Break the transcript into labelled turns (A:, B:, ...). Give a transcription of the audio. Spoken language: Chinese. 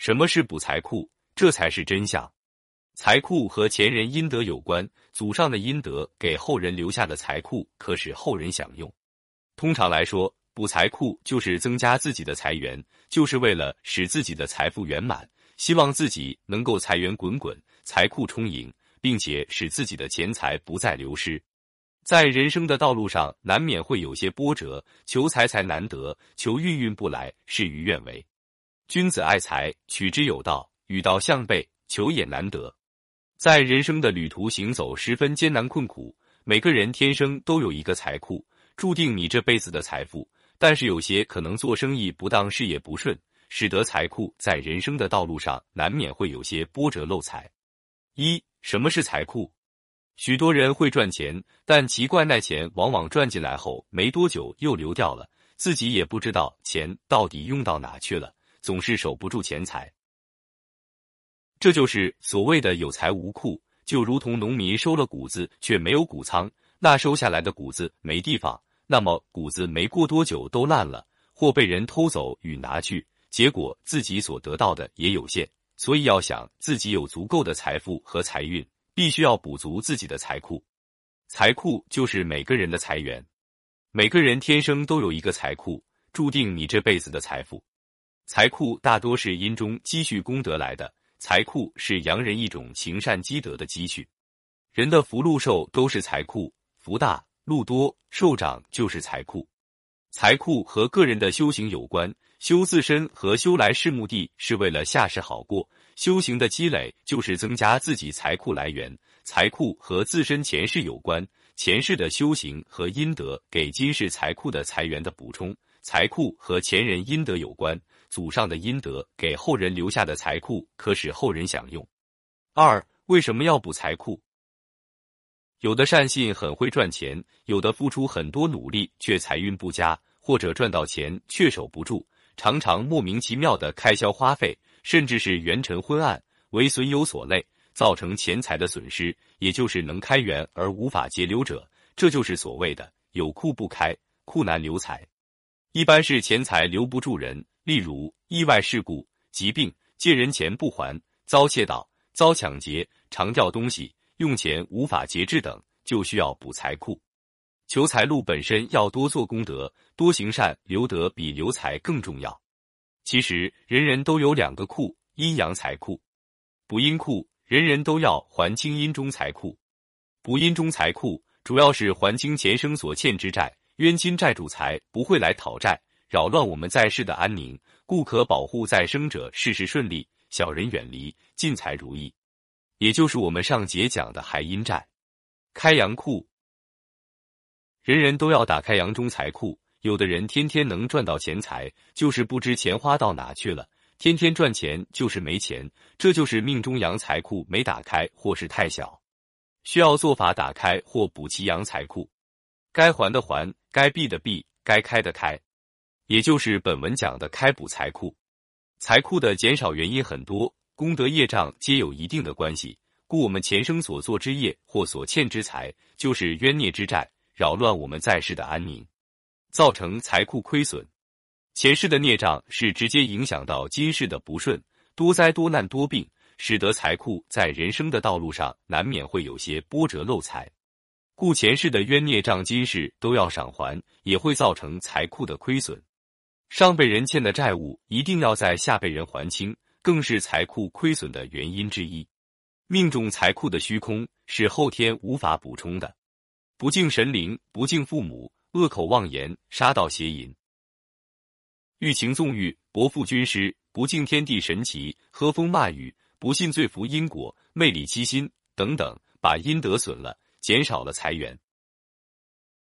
A: 什么是补财库？这才是真相。财库和前人阴德有关，祖上的阴德给后人留下的财库，可使后人享用。通常来说，补财库就是增加自己的财源，就是为了使自己的财富圆满，希望自己能够财源滚滚，财库充盈，并且使自己的钱财不再流失。在人生的道路上，难免会有些波折，求财财难得，求运运不来，事与愿违。君子爱财，取之有道，与道相悖，求也难得。在人生的旅途行走十分艰难困苦，每个人天生都有一个财库，注定你这辈子的财富。但是有些可能做生意不当，事业不顺，使得财库在人生的道路上难免会有些波折漏财。一，什么是财库？许多人会赚钱，但奇怪，那钱往往赚进来后没多久又流掉了，自己也不知道钱到底用到哪去了，总是守不住钱财。这就是所谓的有财无库，就如同农民收了谷子却没有谷仓，那收下来的谷子没地方，那么谷子没过多久都烂了，或被人偷走与拿去，结果自己所得到的也有限。所以要想自己有足够的财富和财运。必须要补足自己的财库，财库就是每个人的财源。每个人天生都有一个财库，注定你这辈子的财富。财库大多是因中积蓄功德来的，财库是洋人一种行善积德的积蓄。人的福禄寿都是财库，福大禄多寿长就是财库。财库和个人的修行有关，修自身和修来世目的是为了下世好过。修行的积累就是增加自己财库来源，财库和自身前世有关，前世的修行和阴德给今世财库的财源的补充，财库和前人阴德有关，祖上的阴德给后人留下的财库可使后人享用。二，为什么要补财库？有的善信很会赚钱，有的付出很多努力却财运不佳，或者赚到钱却守不住，常常莫名其妙的开销花费。甚至是元辰昏暗，为损有所累，造成钱财的损失，也就是能开源而无法节流者，这就是所谓的有库不开，库难留财。一般是钱财留不住人，例如意外事故、疾病、借人钱不还、遭窃盗、遭抢劫、常掉东西、用钱无法节制等，就需要补财库。求财路本身要多做功德，多行善，留德比留财更重要。其实人人都有两个库，阴阳财库、补阴库，人人都要还清阴中财库。补阴中财库主要是还清前生所欠之债，冤亲债主财不会来讨债，扰乱我们在世的安宁，故可保护在生者事事顺利，小人远离，进财如意。也就是我们上节讲的还阴债。开阳库，人人都要打开阳中财库。有的人天天能赚到钱财，就是不知钱花到哪去了；天天赚钱就是没钱，这就是命中阳财库没打开，或是太小，需要做法打开或补齐阳财库。该还的还，该避的避，该开的开，也就是本文讲的开补财库。财库的减少原因很多，功德业障皆有一定的关系，故我们前生所做之业或所欠之财，就是冤孽之债，扰乱我们在世的安宁。造成财库亏损，前世的孽障是直接影响到今世的不顺、多灾多难多病，使得财库在人生的道路上难免会有些波折漏财。故前世的冤孽障，今世都要赏还，也会造成财库的亏损。上辈人欠的债务，一定要在下辈人还清，更是财库亏损的原因之一。命中财库的虚空，是后天无法补充的。不敬神灵，不敬父母。恶口妄言，杀盗邪淫，欲情纵欲，薄负军师，不敬天地神奇，喝风骂雨，不信罪福因果，昧理欺心等等，把阴德损了，减少了财源。